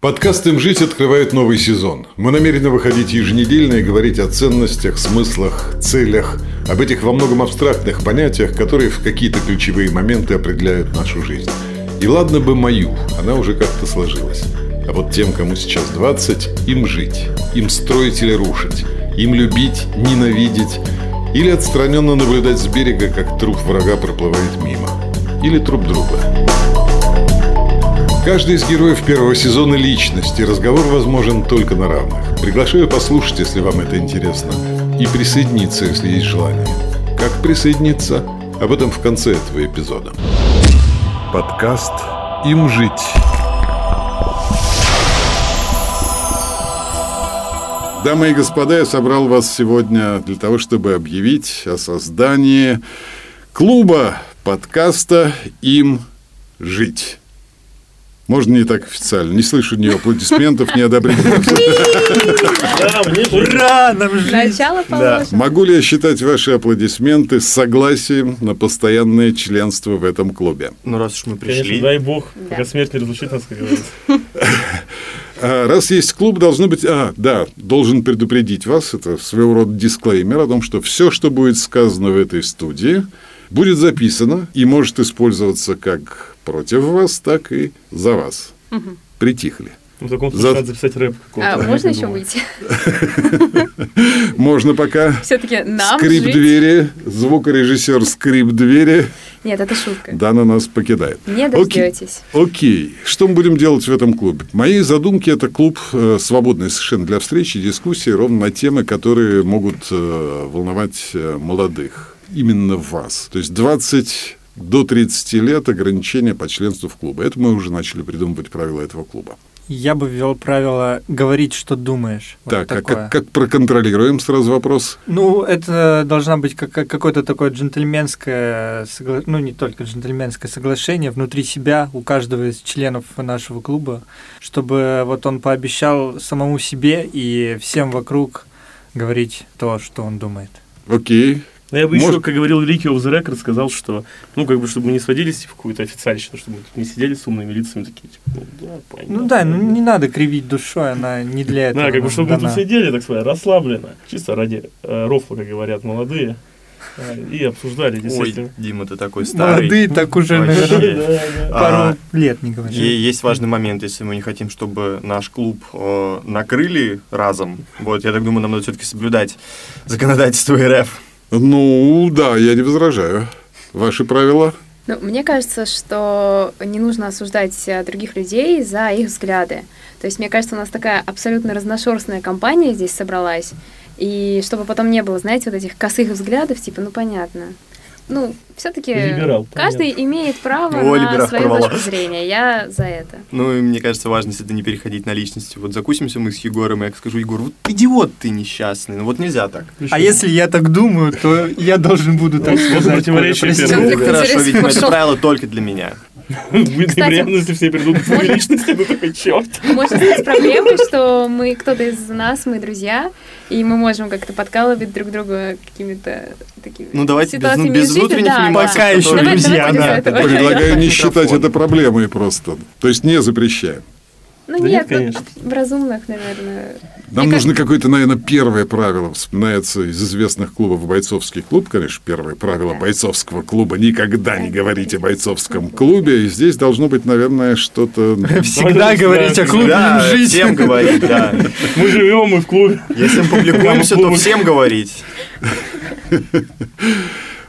Подкаст «Им жить» открывает новый сезон. Мы намерены выходить еженедельно и говорить о ценностях, смыслах, целях, об этих во многом абстрактных понятиях, которые в какие-то ключевые моменты определяют нашу жизнь. И ладно бы мою, она уже как-то сложилась. А вот тем, кому сейчас 20, им жить, им строить или рушить, им любить, ненавидеть или отстраненно наблюдать с берега, как труп врага проплывает мимо. Или труп друга. Каждый из героев первого сезона – личность, и разговор возможен только на равных. Приглашаю послушать, если вам это интересно, и присоединиться, если есть желание. Как присоединиться? Об этом в конце этого эпизода. Подкаст «Им жить». Дамы и господа, я собрал вас сегодня для того, чтобы объявить о создании клуба подкаста «Им жить». Можно не так официально. Не слышу ни аплодисментов, ни одобрительных. Ура! Нам! Начало положено. Могу ли я считать ваши аплодисменты согласием на постоянное членство в этом клубе? Ну, раз уж мы Конечно, пришли. дай бог, пока смерть не разлучит нас, как говорится. А, Раз есть клуб, должно быть... А, да, должен предупредить вас, это своего рода дисклеймер о том, что все, что будет сказано в этой студии, будет записано и может использоваться как против вас, так и за вас. Притихли. В таком За- случае надо записать рэп какой-то. А можно еще думаю. выйти? Можно пока... Все-таки нам скрип жить? двери, звукорежиссер скрип двери, Нет, это шутка. Дана нас покидает. Не дождетесь. Окей. Что мы будем делать в этом клубе? Мои задумки – это клуб э, свободный совершенно для встречи и дискуссии ровно на темы, которые могут э, волновать э, молодых. Именно вас. То есть 20 до 30 лет ограничения по членству в клубе. Это мы уже начали придумывать правила этого клуба. Я бы ввел правило говорить, что думаешь. Вот так, а такое. как, как проконтролируем сразу вопрос? Ну, это должна быть как, как- какое-то такое джентльменское, согла- ну, не только джентльменское соглашение внутри себя у каждого из членов нашего клуба, чтобы вот он пообещал самому себе и всем вокруг говорить то, что он думает. Окей. Ну, я бы Может- еще, как говорил Великий of the Record, сказал, что, ну, как бы, чтобы мы не сводились в какую-то официальщину, чтобы мы тут не сидели с умными лицами такие, типа, ну, да, понятно. Ну да, ну не надо кривить душой, она не для этого. Да, как бы, чтобы мы дана. тут сидели, так сказать, расслабленно, чисто ради э, рофла, как говорят молодые, э, и обсуждали, Ой, действительно. Дима, ты такой старый. Молодые так уже, Вообще. наверное, Да, да. пару А, лет не говорят. И есть важный момент, если мы не хотим, чтобы наш клуб э, накрыли разом. Вот, я так думаю, нам надо все-таки соблюдать законодательство РФ. Ну, да, я не возражаю. Ваши правила? Ну, мне кажется, что не нужно осуждать э, других людей за их взгляды. То есть, мне кажется, у нас такая абсолютно разношерстная компания здесь собралась. И чтобы потом не было, знаете, вот этих косых взглядов, типа, ну, понятно. Ну, все-таки Либерал, каждый имеет право О, на свою порвала. точку зрения. Я за это. Ну, и мне кажется, важно это не переходить на личности. Вот закусимся мы с Егором, и я скажу, Егор, вот идиот ты несчастный. Ну, вот нельзя так. А если я так думаю, то я должен буду так сказать. хорошо, видимо, это правило только для меня. Будет неприятно, если все придут к личности, ну, такой, черт. Может стать проблемой, что мы, кто-то из нас, мы друзья, и мы можем как-то подкалывать друг друга какими-то такими Ну, давайте без, ну, без внутренних Да, анимаций. Пока еще друзья, да. Предлагаю не считать это проблемой просто. То есть не запрещаем. Ну Да нет, нет, ну, конечно. в разумных, наверное. Нам Мне нужно какое-то, наверное, первое правило. Вспоминается из известных клубов бойцовский клуб, конечно, первое правило бойцовского клуба. Никогда не говорите о бойцовском клубе. И здесь должно быть, наверное, что-то... Всегда Да, говорить о клубе Да, «Им жить». всем говорить, да. Мы живем, мы в клубе. Если мы публикуемся, то всем говорить.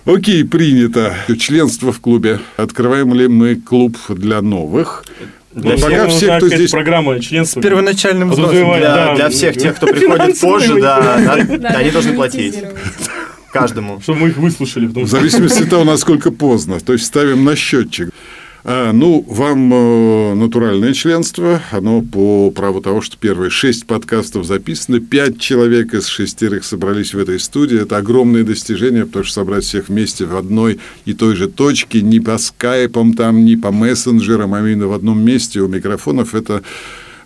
Окей, принято. Членство в клубе. Открываем ли мы клуб для новых? Для Ну, всех. пока Нужна все, кто здесь... программа членства. С первоначальным взносом. Для, да, для всех тех, кто приходит позже, да, они должны платить. Каждому. Чтобы мы их выслушали. В зависимости от того, насколько поздно. То есть ставим на счетчик. А, ну, вам э, натуральное членство, оно по праву того, что первые шесть подкастов записаны, пять человек из шестерых собрались в этой студии. Это огромное достижение, потому что собрать всех вместе в одной и той же точке, не по скайпам, там, не по мессенджерам, а именно в одном месте у микрофонов, это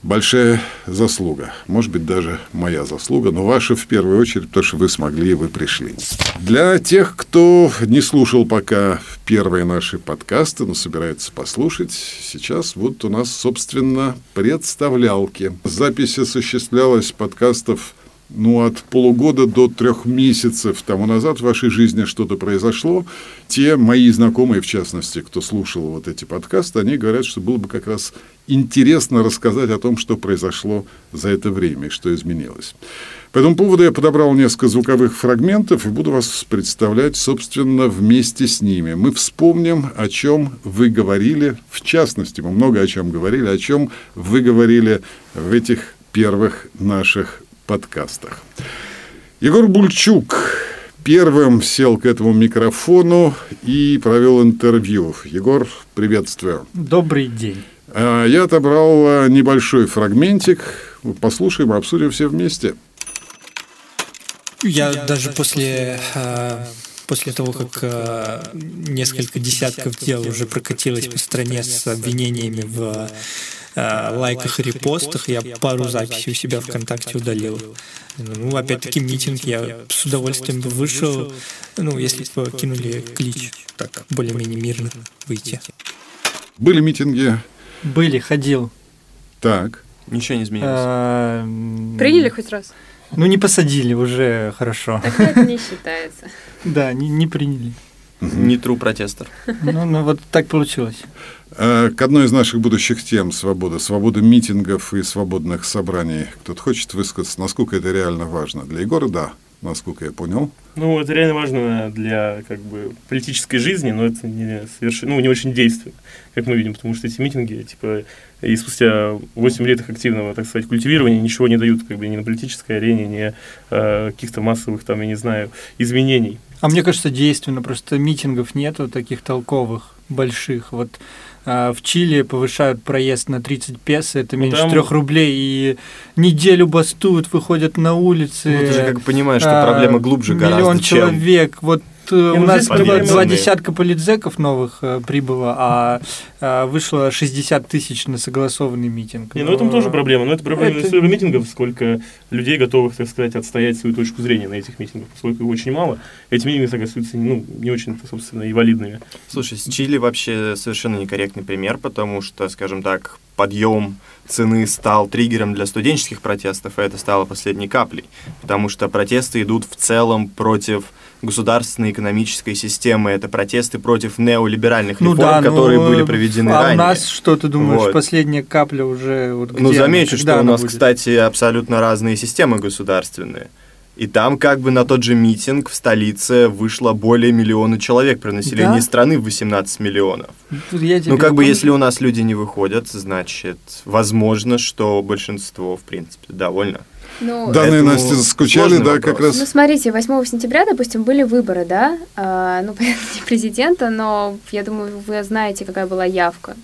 большая заслуга. Может быть, даже моя заслуга, но ваша в первую очередь, потому что вы смогли и вы пришли. Для тех, кто не слушал пока первые наши подкасты, но собирается послушать, сейчас вот у нас, собственно, представлялки. Запись осуществлялась подкастов ну, от полугода до трех месяцев тому назад в вашей жизни что-то произошло, те мои знакомые, в частности, кто слушал вот эти подкасты, они говорят, что было бы как раз интересно рассказать о том, что произошло за это время и что изменилось. По этому поводу я подобрал несколько звуковых фрагментов и буду вас представлять, собственно, вместе с ними. Мы вспомним, о чем вы говорили, в частности, мы много о чем говорили, о чем вы говорили в этих первых наших подкастах. Егор Бульчук первым сел к этому микрофону и провел интервью. Егор, приветствую. Добрый день. А, я отобрал а, небольшой фрагментик. Послушаем, обсудим все вместе. Я даже после а, после того, как несколько десятков дел уже прокатилось по стране с обвинениями в Э, лайках и репостах. Я пару записей у себя ВКонтакте удалил. Ну, опять-таки, митинг я с удовольствием бы вышел, ну, если бы кинули клич, так, более-менее мирно выйти. Были митинги? Были, ходил. Так. Ничего не изменилось. А, Приняли хоть раз? Ну, не посадили, уже хорошо. Так это не считается. Да, не, не приняли. Не true протестер. Ну, ну, вот так получилось. Э, к одной из наших будущих тем свобода. Свобода митингов и свободных собраний. Кто-то хочет высказаться, насколько это реально важно. Для Егора – да, насколько я понял. Ну, это реально важно для как бы, политической жизни, но это не, совершенно, ну, не очень действенно, как мы видим, потому что эти митинги, типа, и спустя 8 лет их активного, так сказать, культивирования ничего не дают как бы ни на политической арене, ни э, каких-то массовых, там, я не знаю, изменений. А мне кажется, действенно, просто митингов нету таких толковых, больших. Вот а, в Чили повышают проезд на 30 песо, это ну, меньше ну, 3 рублей, и неделю бастуют, выходят на улицы. Ну, ты же как понимаешь, что а, проблема глубже гораздо, Миллион человек, вот Э, у ну, нас было два десятка политзеков новых э, прибыло, а, а вышло 60 тысяч на согласованный митинг. Не, ну это тоже проблема. Но это проблема это... не митингов, сколько людей готовых, так сказать, отстоять свою точку зрения на этих митингах. Поскольку их очень мало, эти митинги оказываются ну, не очень, собственно, и валидными. Слушай, с Чили вообще совершенно некорректный пример, потому что, скажем так, подъем цены стал триггером для студенческих протестов, и это стало последней каплей, потому что протесты идут в целом против государственной экономической системы, это протесты против неолиберальных ну, реформ, да, которые ну, были проведены а ранее. у нас, что ты думаешь, вот. последняя капля уже вот Ну, замечу, что у нас, будет? кстати, абсолютно разные системы государственные. И там как бы на тот же митинг в столице вышло более миллиона человек при населении да? страны в 18 миллионов. ну как бы если у нас люди не выходят, значит, возможно, что большинство, в принципе, довольно. Ну, Данные, Настя, скучали, да, как раз? Ну, смотрите, 8 сентября, допустим, были выборы, да, а, ну, не президента, но я думаю, вы знаете, какая была явка.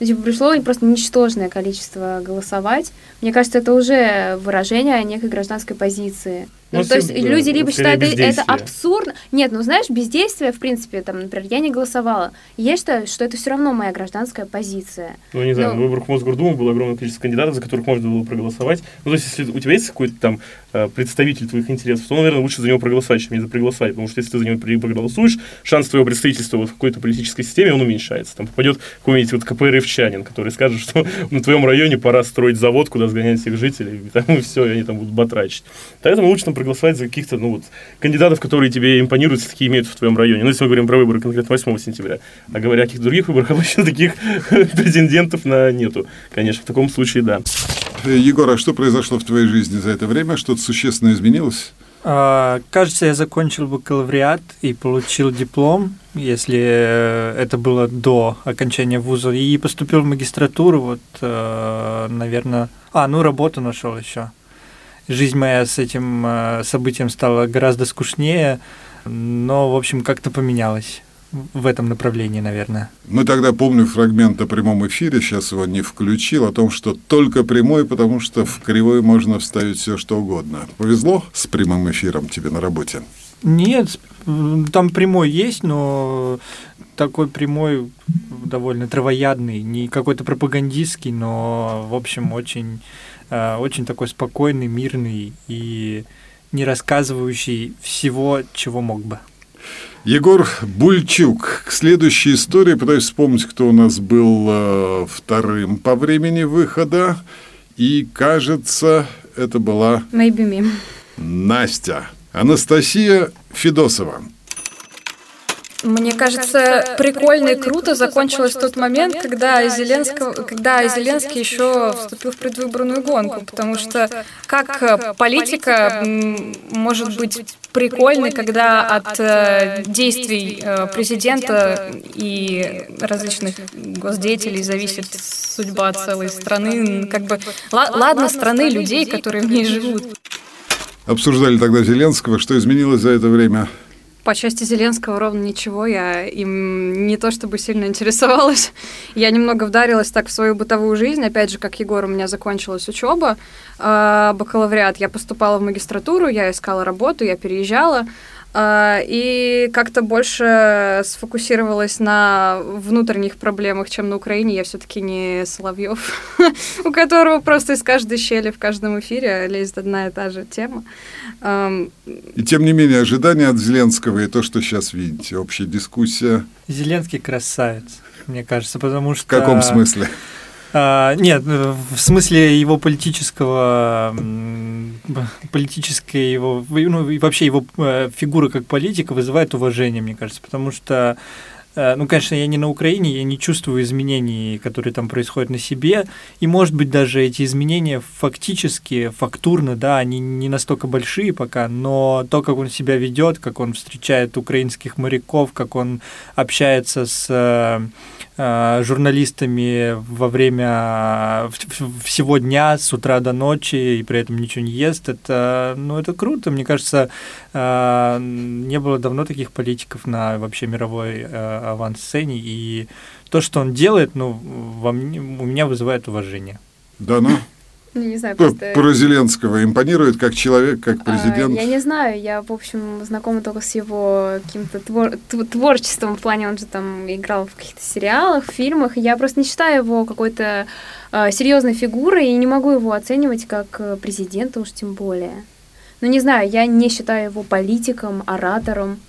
Ну, типа, пришло просто ничтожное количество голосовать. Мне кажется, это уже выражение некой гражданской позиции. Ну, ну то есть люди либо считают это абсурдно. Нет, ну знаешь, бездействие, в принципе, там, например, я не голосовала. Я считаю, что это все равно моя гражданская позиция. Ну, не знаю, ну, на выборах Мосгордумы было огромное количество кандидатов, за которых можно было проголосовать. Ну, то есть, если у тебя есть какой-то там э, представитель твоих интересов, то, наверное, лучше за него проголосовать, чем не проголосовать. Потому что если ты за него проголосуешь, шанс твоего представительства вот в какой-то политической системе, он уменьшается. Там попадет какой-нибудь вот КПРФчанин, который скажет, что на твоем районе пора строить завод, куда сгонять всех жителей, и, там, и все, и они там будут батрачить. Поэтому лучше проголосовать за каких-то, ну вот, кандидатов, которые тебе импонируют, такие имеют в твоем районе. Ну, если мы говорим про выборы конкретно 8 сентября. А говоря о каких-то других выборах, обычно таких претендентов на нету. Конечно, в таком случае, да. Егор, а что произошло в твоей жизни за это время? Что-то существенно изменилось? А, кажется, я закончил бакалавриат и получил диплом, если э, это было до окончания вуза, и поступил в магистратуру, вот, э, наверное... А, ну, работу нашел еще жизнь моя с этим э, событием стала гораздо скучнее, но, в общем, как-то поменялась в этом направлении, наверное. Мы тогда помню фрагмент о прямом эфире, сейчас его не включил, о том, что только прямой, потому что в кривой можно вставить все, что угодно. Повезло с прямым эфиром тебе на работе? Нет, там прямой есть, но такой прямой довольно травоядный, не какой-то пропагандистский, но, в общем, очень, очень такой спокойный, мирный и не рассказывающий всего, чего мог бы. Егор Бульчук. К следующей истории пытаюсь вспомнить, кто у нас был э, вторым по времени выхода. И, кажется, это была... Maybe me. Настя. Анастасия Федосова. Мне кажется, прикольно и круто закончилось тот момент, когда, Зеленского, когда Зеленский еще вступил в предвыборную гонку, потому что как политика может быть прикольной, когда от э, действий э, президента и различных госдеятелей зависит судьба целой страны, как бы, ладно, страны, людей, которые в ней живут. Обсуждали тогда Зеленского, что изменилось за это время? По части Зеленского ровно ничего, я им не то чтобы сильно интересовалась. Я немного вдарилась так в свою бытовую жизнь. Опять же, как Егор, у меня закончилась учеба, э, бакалавриат. Я поступала в магистратуру, я искала работу, я переезжала. А, и как-то больше сфокусировалась на внутренних проблемах, чем на Украине. Я все-таки не Соловьев, у которого просто из каждой щели в каждом эфире лезет одна и та же тема. И тем не менее, ожидания от Зеленского и то, что сейчас видите, общая дискуссия. Зеленский красавец, мне кажется, потому что... В каком смысле? А, нет, в смысле его политического, политической его, ну и вообще его э, фигура как политика вызывает уважение, мне кажется, потому что Э, ну, конечно, я не на Украине, я не чувствую изменений, которые там происходят на себе, и, может быть, даже эти изменения фактически, фактурно, да, они не настолько большие пока, но то, как он себя ведет, как он встречает украинских моряков, как он общается с э, журналистами во время всего дня, с утра до ночи, и при этом ничего не ест, это, ну, это круто. Мне кажется, не было давно таких политиков на вообще мировой авансцене, и то, что он делает, ну, во мне, у меня вызывает уважение. Да, ну? Ну, не знаю, просто... Про Зеленского импонирует как человек, как президент? А, я не знаю, я, в общем, знакома только с его каким-то твор... творчеством, в плане он же там играл в каких-то сериалах, фильмах, я просто не считаю его какой-то э, серьезной фигурой и не могу его оценивать как э, президента уж тем более. Ну, не знаю, я не считаю его политиком, оратором.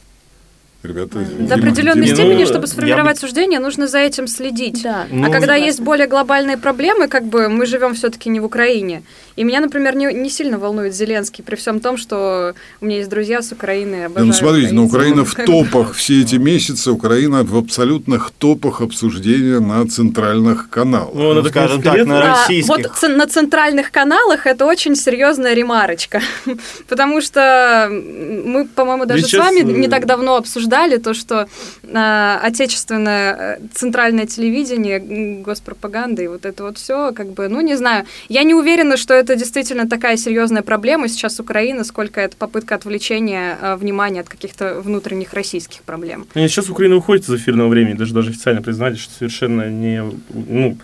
Ребята, До определенной Дима, степени, чтобы сформировать бы... суждение, нужно за этим следить. Да. Ну, а когда есть более глобальные проблемы, как бы мы живем все-таки не в Украине. И меня, например, не, не сильно волнует Зеленский, при всем том, что у меня есть друзья с Украины. Да, ну, смотрите, но Украина в топах все эти месяцы, Украина в абсолютных топах обсуждения на центральных каналах. Ну, ну скажем так, на российских. А, вот на центральных каналах это очень серьезная ремарочка, потому что мы, по-моему, даже с вами не так давно обсуждали обсуждали, то, что э, отечественное центральное телевидение, госпропаганда и вот это вот все, как бы, ну, не знаю. Я не уверена, что это действительно такая серьезная проблема сейчас Украины, сколько это попытка отвлечения э, внимания от каких-то внутренних российских проблем. Нет, сейчас Украина уходит из эфирного времени, даже, даже официально признали, что совершенно не, ну,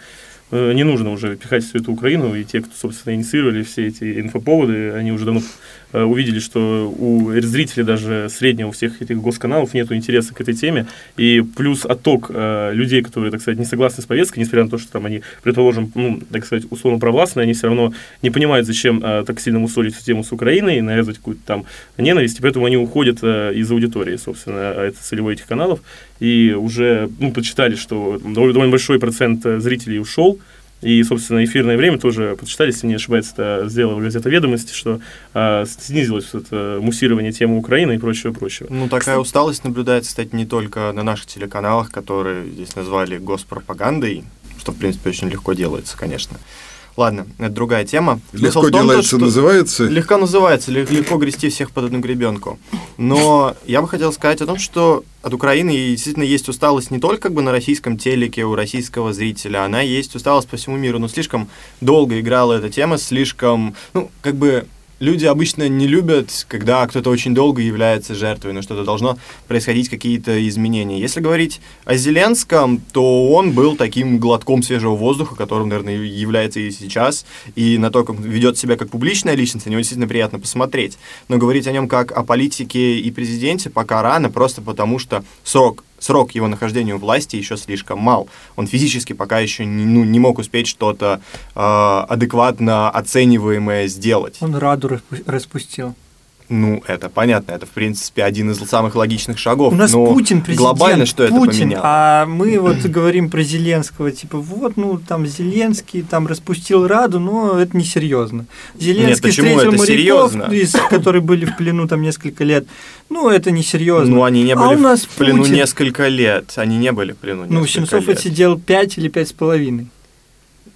э, не нужно уже пихать всю эту Украину, и те, кто, собственно, инициировали все эти инфоповоды, они уже давно увидели, что у зрителей даже среднего всех этих госканалов нет интереса к этой теме, и плюс отток э, людей, которые, так сказать, не согласны с повесткой, несмотря на то, что там они, предположим, ну, так сказать, условно провластные, они все равно не понимают, зачем э, так сильно мусолить тему с Украиной, навязывать какую-то там ненависть, и поэтому они уходят э, из аудитории, собственно, это целевой этих каналов, и уже, ну, подсчитали, что довольно большой процент э, зрителей ушел, и, собственно, эфирное время тоже подсчитали, если не ошибаюсь, это сделала газета «Ведомости», что э, снизилось это муссирование темы Украины и прочего-прочего. Ну, такая усталость наблюдается, кстати, не только на наших телеканалах, которые здесь назвали госпропагандой, что, в принципе, очень легко делается, конечно. Ладно, это другая тема. Легко том, делается, то, называется? Легко называется, легко грести всех под одну гребенку. Но я бы хотел сказать о том, что от Украины действительно есть усталость не только как бы на российском телеке у российского зрителя, она есть усталость по всему миру. Но слишком долго играла эта тема, слишком, ну, как бы люди обычно не любят, когда кто-то очень долго является жертвой, но что-то должно происходить, какие-то изменения. Если говорить о Зеленском, то он был таким глотком свежего воздуха, которым, наверное, является и сейчас, и на то, как ведет себя как публичная личность, на него действительно приятно посмотреть. Но говорить о нем как о политике и президенте пока рано, просто потому что срок срок его нахождения у власти еще слишком мал. Он физически пока еще не, ну, не мог успеть что-то э, адекватно оцениваемое сделать. Он раду распустил. Ну, это понятно, это, в принципе, один из самых логичных шагов. У нас но Путин президент, глобально что Путин, это поменяло? А мы вот говорим про Зеленского, типа, вот, ну, там Зеленский там распустил Раду, но это несерьезно. Зеленский Нет, встретил это моряков, серьезно? из, которые были в плену там несколько лет. Ну, это несерьезно. Ну, они не А были у нас в плену Путин. несколько лет. Они не были в плену Ну, Сенцов лет. отсидел 5 или пять с половиной.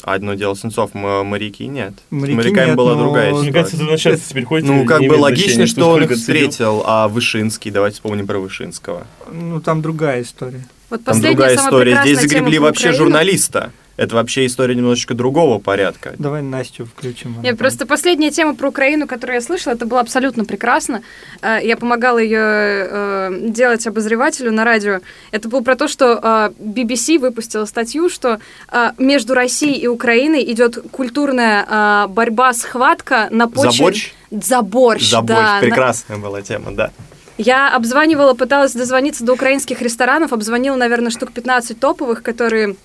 Одно дело Сенцов, моряки нет. Моряки С моряками нет, была но- другая Мне Мне кажется, ситуация. это начальство теперь ходит. Ну, как бы логично, что он их встретил, а Вышинский, давайте вспомним про Вышинского. Ну, там другая история. Вот Там другая история. Здесь загребли вообще журналиста. Это вообще история немножечко другого порядка. Давай Настю включим. Нет, просто последняя тема про Украину, которую я слышала, это было абсолютно прекрасно. Э, Я помогала ее э, делать обозревателю на радио. Это было про то, что э, BBC выпустила статью, что э, между Россией и Украиной идет культурная э, борьба, схватка на почве... За борщ? За борщ, За борщ. да. на- Прекрасная была тема, да. Я обзванивала, пыталась дозвониться до украинских ресторанов, обзвонила, наверное, штук 15 топовых, которые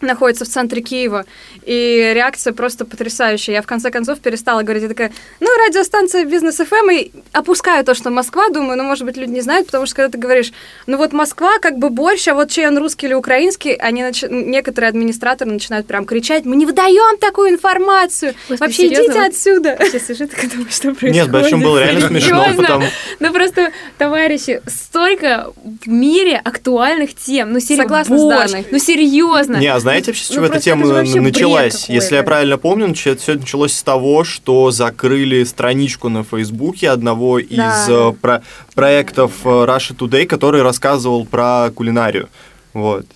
находятся в центре Киева, и реакция просто потрясающая. Я в конце концов перестала говорить, я такая, ну, радиостанция Бизнес ФМ, и опускаю то, что Москва, думаю, ну, может быть, люди не знают, потому что когда ты говоришь, ну, вот Москва как бы борщ, а вот чей он русский или украинский, они начи- некоторые администраторы начинают прям кричать, мы не выдаем такую информацию, Господи, вообще серьезно? идите отсюда. Сейчас сижу, так думаю, что происходит. Нет, большом было реально смешно, потому... Ну просто, товарищи, столько в мире актуальных тем. Ну серьезно, Согласна с Даной. ну серьезно. Не, а знаете вообще, с Ну, чего эта просто тема это началась? Если я правильно помню, все началось с того, что закрыли страничку на Фейсбуке одного из Да. э, про- проектов э, Russia Today, который рассказывал про кулинарию. Вот.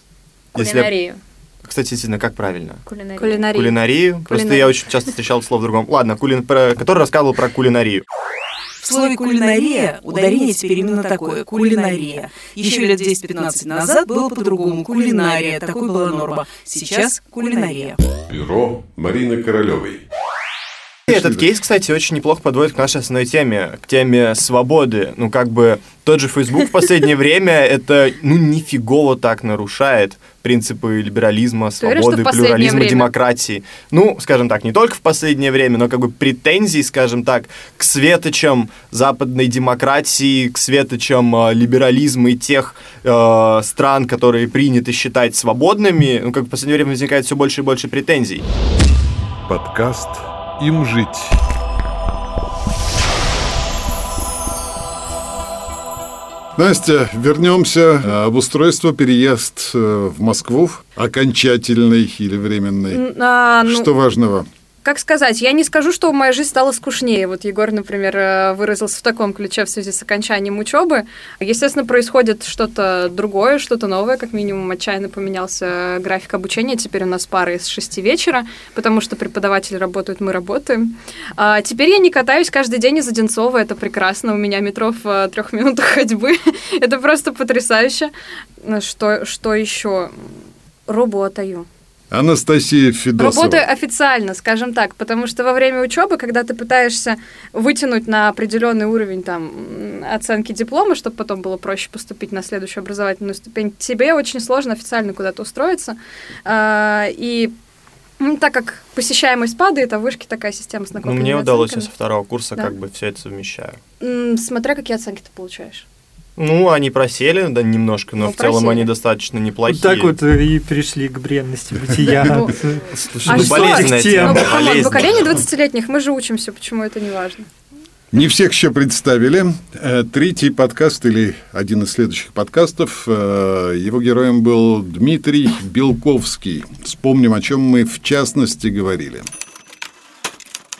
Если я- Кулинарию. Кстати, действительно, как правильно? Кулинарию. Кулинария. Кулинарию. Просто Кулинарию. я очень часто встречал это слово в другом. Ладно, кулин... который рассказывал про кулинарию. В слове «кулинария» ударение теперь именно такое – кулинария. Еще лет 10-15 назад было по-другому – кулинария, такой была норма. Сейчас – кулинария. Бюро Марины Королевой. И Этот кейс, кстати, очень неплохо подводит к нашей основной теме, к теме свободы. Ну, как бы тот же Facebook в последнее время это, ну, нифигово так нарушает принципы либерализма, свободы, плюрализма, время? демократии. Ну, скажем так, не только в последнее время, но как бы претензий, скажем так, к светочам западной демократии, к светочам э, либерализма и тех э, стран, которые принято считать свободными, ну, как бы в последнее время возникает все больше и больше претензий. Подкаст «Им жить». Настя, вернемся. А, Обустройство, переезд э, в Москву, окончательный или временный. А, ну, Что важного? Как сказать, я не скажу, что моя жизнь стала скучнее. Вот Егор, например, э, выразился в таком ключе в связи с окончанием учебы. Естественно, происходит что-то другое, что-то новое, как минимум отчаянно поменялся график обучения. Теперь у нас пары с 6 вечера, потому что преподаватели работают, мы работаем. А теперь я не катаюсь каждый день из Одинцова, это прекрасно. У меня метро в э, трех минутах ходьбы. это просто потрясающе. Что, что еще? Работаю. Анастасия Федосова. Работаю официально, скажем так, потому что во время учебы, когда ты пытаешься вытянуть на определенный уровень там оценки диплома, чтобы потом было проще поступить на следующую образовательную ступень, тебе очень сложно официально куда-то устроиться. А, И ну, так как посещаемость падает, а в вышке такая система с Ну, мне удалось, я со оценками. второго курса Да. как бы все это совмещаю. Смотря какие оценки ты получаешь. Ну, они просели, да, немножко, но Ну, в целом просели. они достаточно неплохие. Вот так вот и перешли к бренности бытия. Ну, Слушай, А ну, что? болезненная Тем. тема, Ну, поколение 20-летних, мы же учимся, почему это не важно. Не всех еще представили. Э, Третий подкаст или один из следующих подкастов. э, Его героем был Дмитрий Белковский. Вспомним, о чем мы в частности говорили.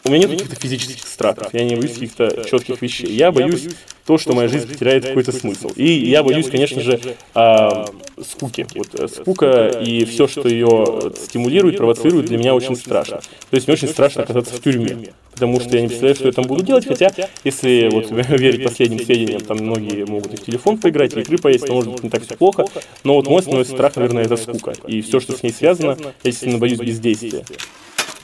У меня нет каких-то физических страхов, я не боюсь каких-то четких вещей. Я боюсь то, что моя жизнь потеряет какой-то смысл. И я боюсь, конечно же, а, скуки. Вот, э, скука и все, что ее стимулирует, провоцирует, для меня очень страшно. То есть мне очень страшно оказаться в тюрьме, потому что я не представляю, что я там буду делать, хотя, если вот верить последним сведениям, там многие могут и в телефон поиграть, и игры поесть, но может быть не так все плохо, но вот мой основной страх, наверное, это скука. И все, что с ней связано, я, естественно, боюсь бездействия.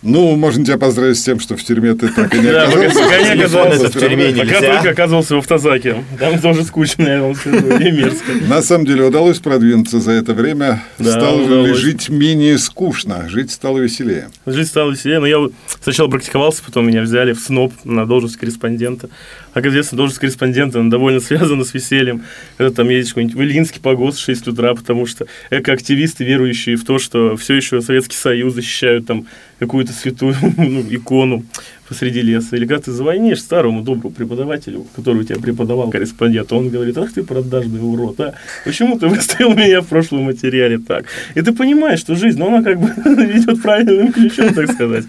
Ну, можно тебя поздравить с тем, что в тюрьме ты так и не Да, оказался. пока не оказался в тюрьме Пока только оказывался в автозаке. Там тоже скучно, я вам скажу, и мерзко. На самом деле удалось продвинуться за это время. Да, Стало ли жить менее скучно, жить стало веселее. Жизнь стала веселее, но я сначала практиковался, потом меня взяли в СНОП на должность корреспондента. А, как известно, должность корреспондента она довольно связана с весельем. Когда там едешь какой-нибудь в Ильинский погост в 6 утра, потому что экоактивисты, верующие в то, что все еще Советский Союз защищают там какую-то святую ну, икону посреди леса. Или когда ты звонишь старому доброму преподавателю, который у тебя преподавал корреспондент, он говорит, ах ты продажный урод, а почему ты выставил меня в прошлом материале так? И ты понимаешь, что жизнь, ну, она как бы идет правильным ключом, так сказать.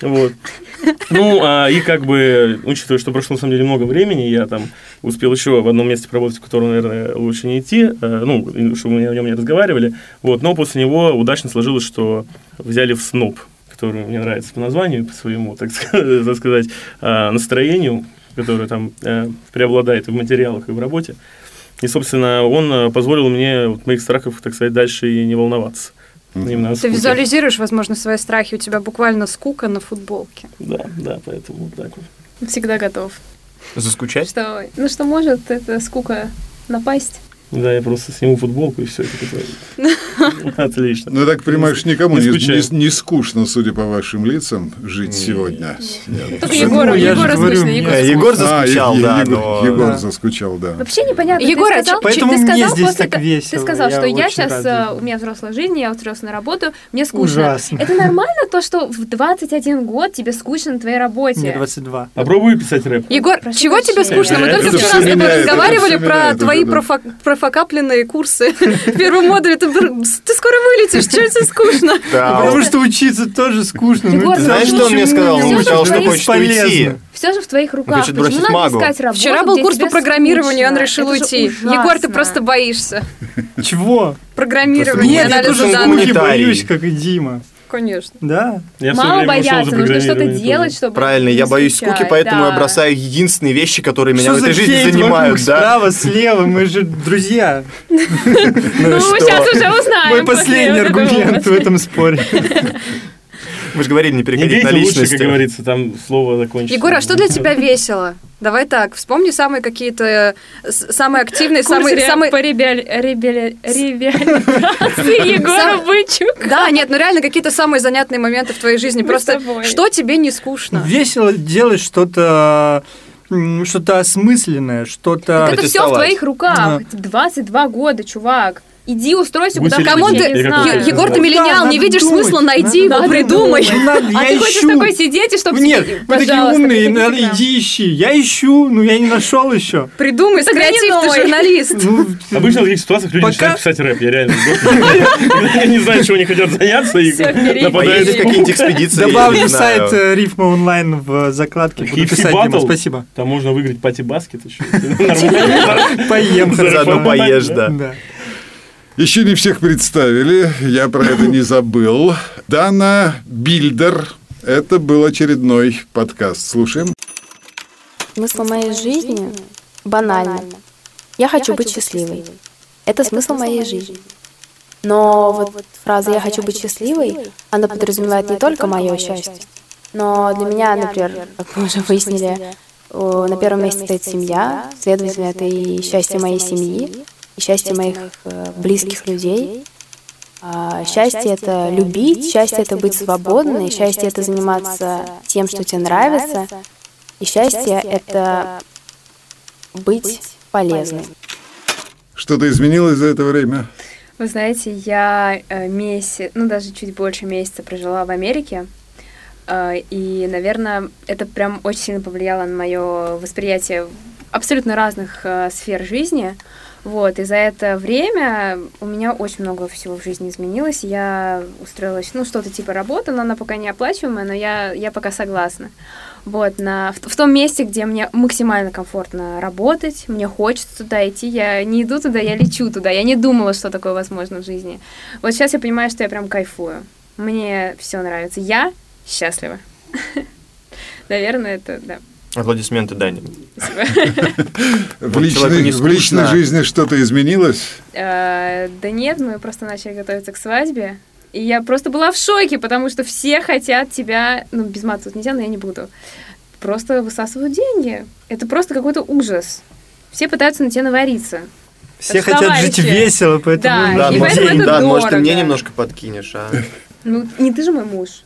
Вот. Ну, а, и как бы, учитывая, что прошло, на самом деле, много времени, я там успел еще в одном месте поработать, в котором, наверное, лучше не идти, э, ну, чтобы мы о нем не разговаривали, вот, но после него удачно сложилось, что взяли в СНОП, который мне нравится по названию, по своему, так сказать, так сказать а, настроению, которое там э, преобладает и в материалах, и в работе. И, собственно, он э, позволил мне вот, моих страхов, так сказать, дальше и не волноваться. Именно Ты скуке. визуализируешь, возможно, свои страхи, у тебя буквально скука на футболке. Да, да, поэтому вот так вот. Всегда готов. Заскучать? Что, ну что может эта скука напасть? Да, я просто сниму футболку и все, это такое. Отлично. Ну, так понимаешь, никому Не не, не- не скучно, судя по вашим лицам, жить сегодня. Нет. Только Ну, Егора говорю, скучно, Егор А, заскучал, Е- да, Егор, но... Егор Да. заскучал, да. Вообще непонятно. Егор, ты а Поэтому ты мне сказал здесь после так весело, Ты сказал, я что я сейчас, рад э, у меня взрослая жизнь, я устроилась на работу, мне скучно. Ужасно. Это нормально то, что в 21 год тебе скучно на твоей работе? Мне 22. Попробуй писать рэп. Егор, Прошу чего тебе скучно? Мы только вчера с тобой разговаривали про твои профокапленные курсы в первом модуле. Ты, ты скоро вылетишь, что тебе скучно? Да. Потому что учиться тоже скучно. ну, знаешь, что он мне сказал? Он сказал, что хочет уйти. Все же в твоих руках. Почему надо искать работу, Вчера был курс по программированию, он решил уйти. Егор, ты просто боишься. Чего? Программирование, Нет, я анализа данных. гуманитарий. боюсь, как и Дима. Конечно. Да. Я Мало бояться, нужно что-то делать, чтобы Правильно, я боюсь скуки, поэтому да. я бросаю единственные вещи, которые меня Что в за этой жизни хейт занимают, да? Справа, слева, мы же друзья. Ну, сейчас уже узнаем. Мой после последний аргумент в этом споре. Мы же говорили, не Не переходить на бейте лучше, как личности. говорится, там слово закончится. Егор, а что для тебя весело? Давай так, вспомни самые какие-то, э, самые активные, самые... самые... по реабилитации Егора Бычук. Да, нет, ну реально какие-то самые занятные моменты в твоей жизни. Просто что тебе не скучно? Весело делать что-то что-то осмысленное, что-то... Это все в твоих руках. 22 года, чувак. Иди устройся куда Кому ты... я Я знаю. Егор, ты миллениал, Да, не видишь думать, смысла, найди его, надо придумай. думать, надо, А я ты хочешь такой сидеть и чтобы... Нет, вы такие умные, надо иди ищи. Я ищу, но я не нашел еще. Придумай, креатив, ты журналист. Ну, Обычно в таких ситуациях люди начинают писать рэп, я реально. Они не знают, чего они хотят заняться, и нападают. Какие-нибудь экспедиции, я Добавлю знаю. сайт э, Рифма онлайн в закладке. Буду писать, Battle? спасибо. Там можно выиграть пати баскет еще. Поем Заодно поешь, да. Еще не всех представили, я про это не забыл. Дана Бильдер. Это был очередной подкаст. Слушаем. Смысл моей жизни банальный. Я хочу быть счастливой. Это смысл моей жизни. Но вот фраза «я хочу быть счастливой», она подразумевает не только мое счастье, но для меня, например, как мы уже выяснили, на первом месте стоит семья, следовательно, это и счастье моей семьи, и счастье моих э, близких людей. А счастье — это любить, счастье — это быть свободной, счастье — это заниматься тем, что тебе нравится, и счастье — это быть полезной. Что-то изменилось за это время? Вы знаете, я э, месяц, ну даже чуть больше месяца прожила в Америке, э, и, наверное, это прям очень сильно повлияло на мое восприятие абсолютно разных э, сфер жизни. Вот, и за это время у меня очень много всего в жизни изменилось. Я устроилась, ну, что-то типа работы, но она пока не оплачиваемая, но я, я пока согласна. Вот, на, в, в том месте, где мне максимально комфортно работать, мне хочется туда идти, я не иду туда, я лечу туда, я не думала, что такое возможно в жизни. Вот сейчас я понимаю, что я прям кайфую. Мне все нравится. Я счастлива. Наверное, это, да. Аплодисменты Дани. В личной, в личной жизни что-то изменилось? Э, да нет, мы просто начали готовиться к свадьбе. И я просто была в шоке, потому что все хотят тебя, ну, без мата тут нельзя, но я не буду, просто высасывают деньги. Это просто какой-то ужас. Все пытаются на тебя навариться. Все хотят жить весело, поэтому... Да, и поэтому это да, дорого. может, ты мне немножко подкинешь, а? Ну, не ты же мой муж.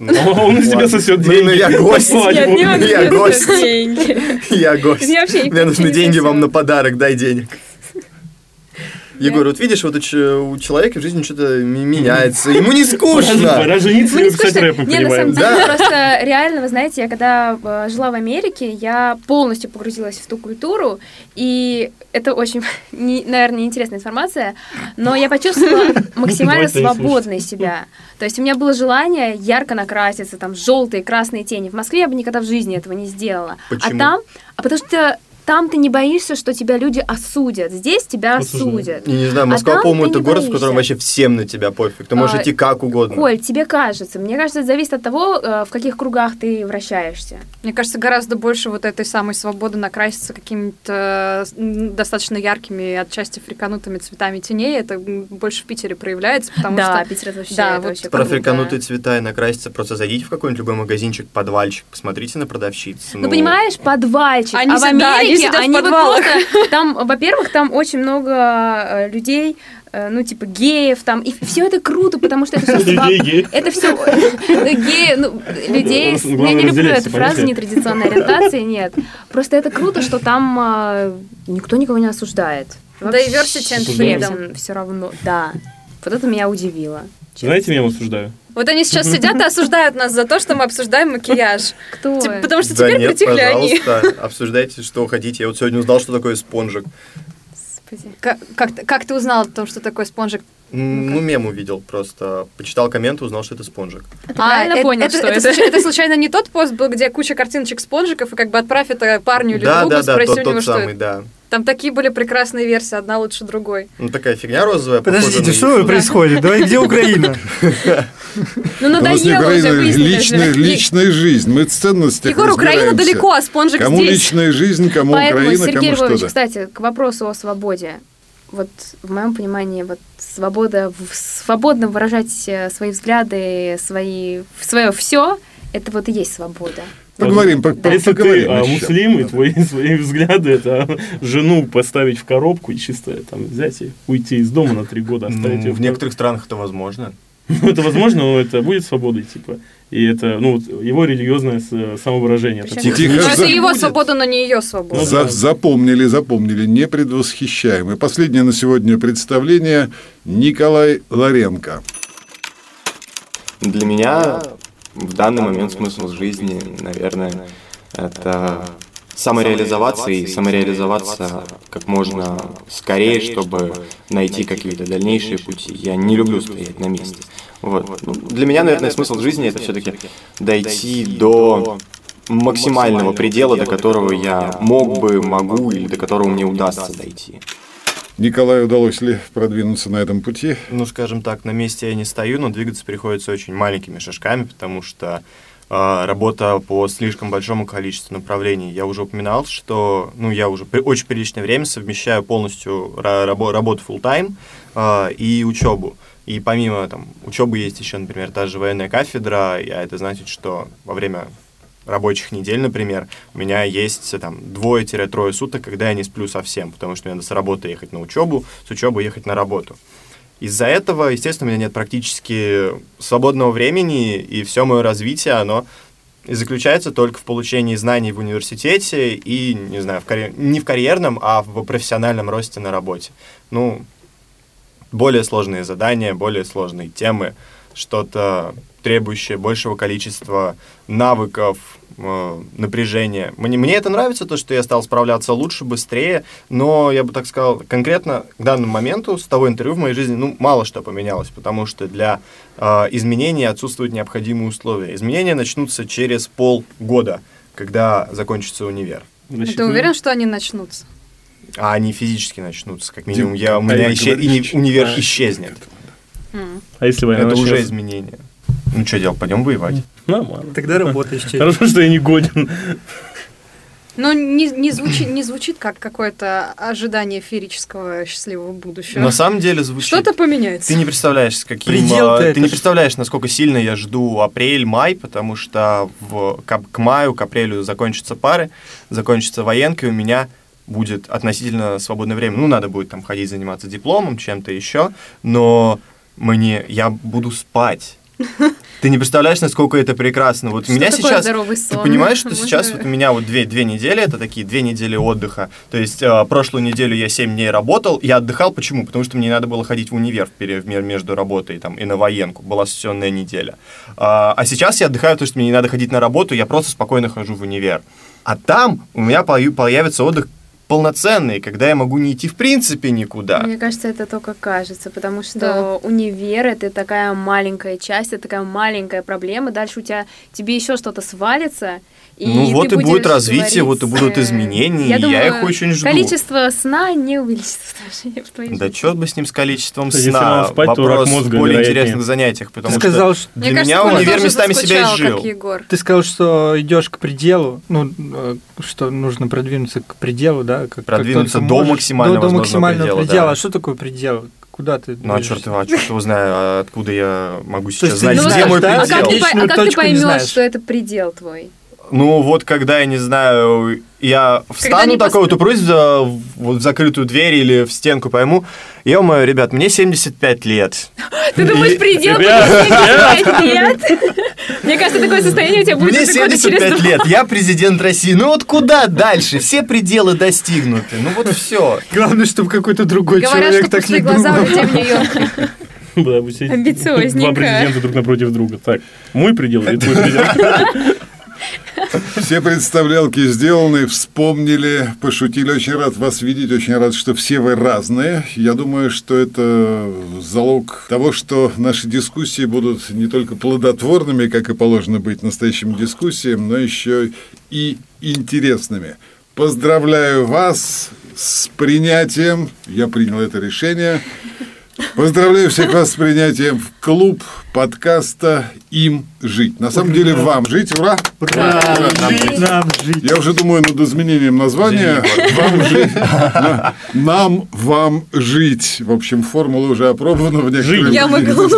Он на тебя сосет Блин, ну деньги. я гость. Нет, не Я гость. деньги. Я гость. Мне нужны деньги вам на подарок, дай денег. Егор, вот видишь, вот у, человека в жизни что-то меняется. Ему не Пора скучно. жениться Мне и писать скучно. рэп, мы Не, на самом понимаем. деле, Да. просто реально, вы знаете, я когда э, жила в Америке, я полностью погрузилась в ту культуру, и это очень, наверное, неинтересная информация, но я почувствовала максимально Давайте не свободной себя. То есть у меня было желание ярко накраситься, там, желтые, красные тени. В Москве я бы никогда в жизни этого не сделала. Почему? А там, а потому что там ты не боишься, что тебя люди осудят. Здесь тебя осудят. Я не знаю, А Москва, там по-моему, это город, в котором боишься. вообще всем на тебя пофиг. Ты можешь А, идти как угодно. Коль, тебе кажется. Мне кажется, это зависит от того, э, в каких кругах ты вращаешься. Мне кажется, гораздо больше вот этой самой свободы накраситься какими-то достаточно яркими, отчасти фриканутыми цветами теней. Это больше в Питере проявляется, потому да, что... Питер это вообще, Да, это вот вообще Про круто. фриканутые цвета и накраситься, просто зайдите в какой-нибудь любой магазинчик, подвальчик, посмотрите на продавщиц. Ну, понимаешь, подвальчик. Они а в си- да, они сидят в они вот подвалах. просто... Там, во-первых, там очень много э, людей, э, ну, типа, геев там. И все это круто, потому что это все... Людей геев. Это все... Геи, ну, людей... Я не люблю эту фразу нетрадиционной ориентации, нет. Просто это круто, что там э, никто никого не осуждает. Diversity and freedom. Все равно, да. Вот это меня удивило. Знаете, меня осуждаю? Вот они сейчас сидят и осуждают нас за то, что мы обсуждаем макияж. Кто? Типа, потому что Да теперь нет, притихли они. пожалуйста, обсуждайте, что хотите. Я вот сегодня узнал, что такое спонжик. Господи. Как, как, ты- как ты узнал о том, что такое спонжик? М, Ну, мем увидел просто. Почитал комменты, узнал, что это спонжик. правильно э- понял, это, что это, это? случай- это случайно не тот пост был, где куча картиночек спонжиков, и как бы отправь это парню или Да, другу, да, да, спроси тот, у него, тот что самый, это. да. Там такие были прекрасные версии, одна лучше другой. Ну, такая фигня розовая. Подождите, на что яйцо. происходит? Давай, где Украина? Ну, надоело уже, личная, жизнь. Мы в ценностях Егор, Украина далеко, а спонжик Кому здесь. личная жизнь, кому Поэтому, Украина, Сергей кому Львович, что-то. кстати, к вопросу о свободе. Вот в моем понимании, вот свобода, в- свободно выражать э, свои взгляды, свои, свое все, это вот и есть свобода. Поговорим, по- по- Если ты поговорим а, еще. муслим, и твои, свои взгляды, это жену поставить в коробку и чисто там взять и уйти из дома на три года, оставить ее Ну, в некоторых странах это возможно. Ну, это возможно, но это будет свободой, типа. И это, ну, вот его религиозное с- самовыражение. Тихо, Ну, это его свобода, но не ее свобода. Ну, За- да. запомнили, запомнили, не предвосхищаем. И последнее на сегодня представление Николай Ларенко. Для меня в данный момент смысл жизни, наверное, это самореализоваться и самореализоваться как можно скорее, чтобы найти какие-то дальнейшие пути. Я не люблю стоять на месте. Вот. Ну, Для меня, наверное, смысл жизни это все-таки дойти до максимального предела, до которого я мог бы, могу или до которого мне удастся дойти. Николаю удалось ли продвинуться на этом пути? Ну, скажем так, на месте я не стою, но двигаться приходится очень маленькими шажками, потому что э, работа по слишком большому количеству направлений. Я уже упоминал, что ну, я уже при- очень приличное время совмещаю полностью ра- рабо- работу full-time э, и учебу. И помимо там, учебы есть еще, например, та же военная кафедра, и это значит, что во время рабочих недель, например, у меня есть там двое-трое суток, когда я не сплю совсем, потому что мне надо с работы ехать на учебу, с учебы ехать на работу. Из-за этого, естественно, у меня нет практически свободного времени, и все мое развитие, оно и заключается только в получении знаний в университете и, не знаю, в карьер... не в карьерном, а в профессиональном росте на работе. Ну, более сложные задания, более сложные темы, что-то требующее большего количества навыков, э, напряжения. Мне, мне это нравится, то, что я стал справляться лучше, быстрее, но я бы так сказал, конкретно к данному моменту с того интервью в моей жизни, ну, мало что поменялось, потому что для э, изменений отсутствуют необходимые условия. Изменения начнутся через полгода, когда закончится универ. Значит, Ты уверен, что они начнутся? А они физически начнутся, как минимум. Я, у меня исчез, универ исчезнет. А если война Это уже изменение. Ну что делать, пойдем воевать. Нормально. Тогда работаешь. Хорошо, что я не годен. Но не, не, звучит, не звучит как какое-то ожидание феерического счастливого будущего. На самом деле звучит. Что-то поменяется. Ты не представляешь, каким... Предел ты не представляешь, насколько сильно я жду апрель-май, потому что в, к, к маю, к апрелю закончатся пары, закончится военка, и у меня будет относительно свободное время. Ну, надо будет там ходить заниматься дипломом, чем-то еще, но мне я буду спать. Ты не представляешь, насколько это прекрасно. Вот что у меня сейчас, ты понимаешь, что Можно... сейчас вот у меня вот две, две недели, это такие две недели отдыха. То есть э, прошлую неделю я семь дней работал, я отдыхал, почему? Потому что мне надо было ходить в универ в между работой там, и на военку, была сессионная неделя. А, а сейчас я отдыхаю, потому что мне не надо ходить на работу, я просто спокойно хожу в универ. А там у меня появится отдых полноценные, когда я могу не идти в принципе никуда. Мне кажется, это только кажется, потому что да. универ это такая маленькая часть, это такая маленькая проблема. Дальше у тебя тебе еще что-то свалится, и ну вот и будет развитие, вот и будут изменения, я, и думаю, я их очень жду. Количество сна не увеличится даже в твоей Да жизни. черт бы с ним с количеством сна. спать, Вопрос в более интересных занятиях, потому Ты сказал, что, для меня универ местами себя изжил. Ты сказал, что идешь к пределу, ну, э, что нужно продвинуться к пределу, да? Как, продвинуться как до можешь, максимального, до, до максимального предела. предела. Да. А что такое предел? Куда ты? Ну, а черт его, а черт его знаю, а откуда я могу сейчас знать, где мой предел? А как ты, а как ты поймешь, что это предел твой? Ну, вот когда, я не знаю, я встану такой, вот упрусь в, вот в закрытую дверь или в стенку пойму, ё-моё, ребят, мне 75 лет. Ты думаешь, предел 75 лет? Мне кажется, такое состояние у тебя будет Мне 75 лет, я президент России. Ну вот куда дальше? Все пределы достигнуты. Ну вот все. Главное, чтобы какой-то другой человек так не думал. глаза у тебя в. Да, Амбициозненько. Два президента друг напротив друга. Так, мой предел или твой предел? Все представлялки сделаны, вспомнили, пошутили. Очень рад вас видеть, очень рад, что все вы разные. Я думаю, что это залог того, что наши дискуссии будут не только плодотворными, как и положено быть настоящим дискуссиям, но еще и интересными. Поздравляю вас с принятием, я принял это решение, Поздравляю всех вас с принятием в клуб подкаста «Им жить». На самом деле, вам жить. Ура! Ура! Нам жить. Нам жить. Я уже думаю над изменением названия. Вам жить. Нам, вам жить. В общем, формула уже опробована в некоторых... Я могу.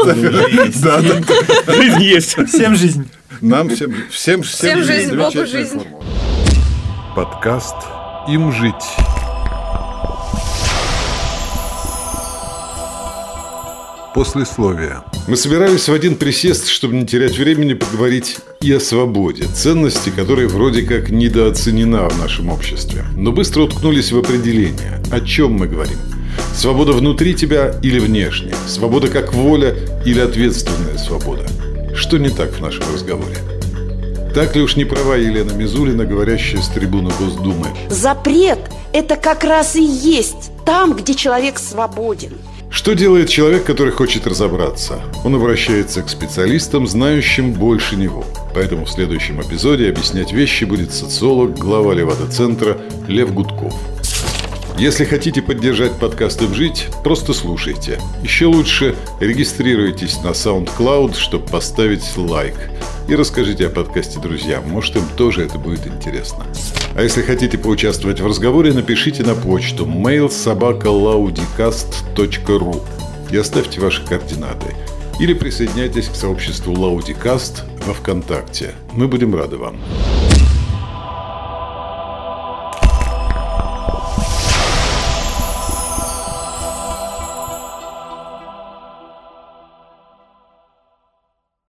Жизнь есть. Всем жизнь. Нам всем, всем, всем жизнь, Богу жизнь. Подкаст «Им жить». Послесловие. Мы собирались в один присест, чтобы не терять времени, поговорить и о свободе, ценности, которая вроде как недооценена в нашем обществе. Но быстро уткнулись в определение. О чем мы говорим? Свобода внутри тебя или внешне? Свобода как воля или ответственная свобода? Что не так в нашем разговоре? Так ли уж не права Елена Мизулина, говорящая с трибуны Госдумы? Запрет – это как раз и есть там, где человек свободен – что делает человек, который хочет разобраться? Он обращается к специалистам, знающим больше него. Поэтому в следующем эпизоде объяснять вещи будет социолог, глава Левада-центра Лев Гудков. Если хотите поддержать подкасты жить, просто слушайте. Еще лучше регистрируйтесь на SoundCloud, чтобы поставить лайк. И расскажите о подкасте друзьям, может им тоже это будет интересно. А если хотите поучаствовать в разговоре, напишите на почту mailsobakalaudicast.ru и оставьте ваши координаты. Или присоединяйтесь к сообществу Laudicast во Вконтакте. Мы будем рады вам.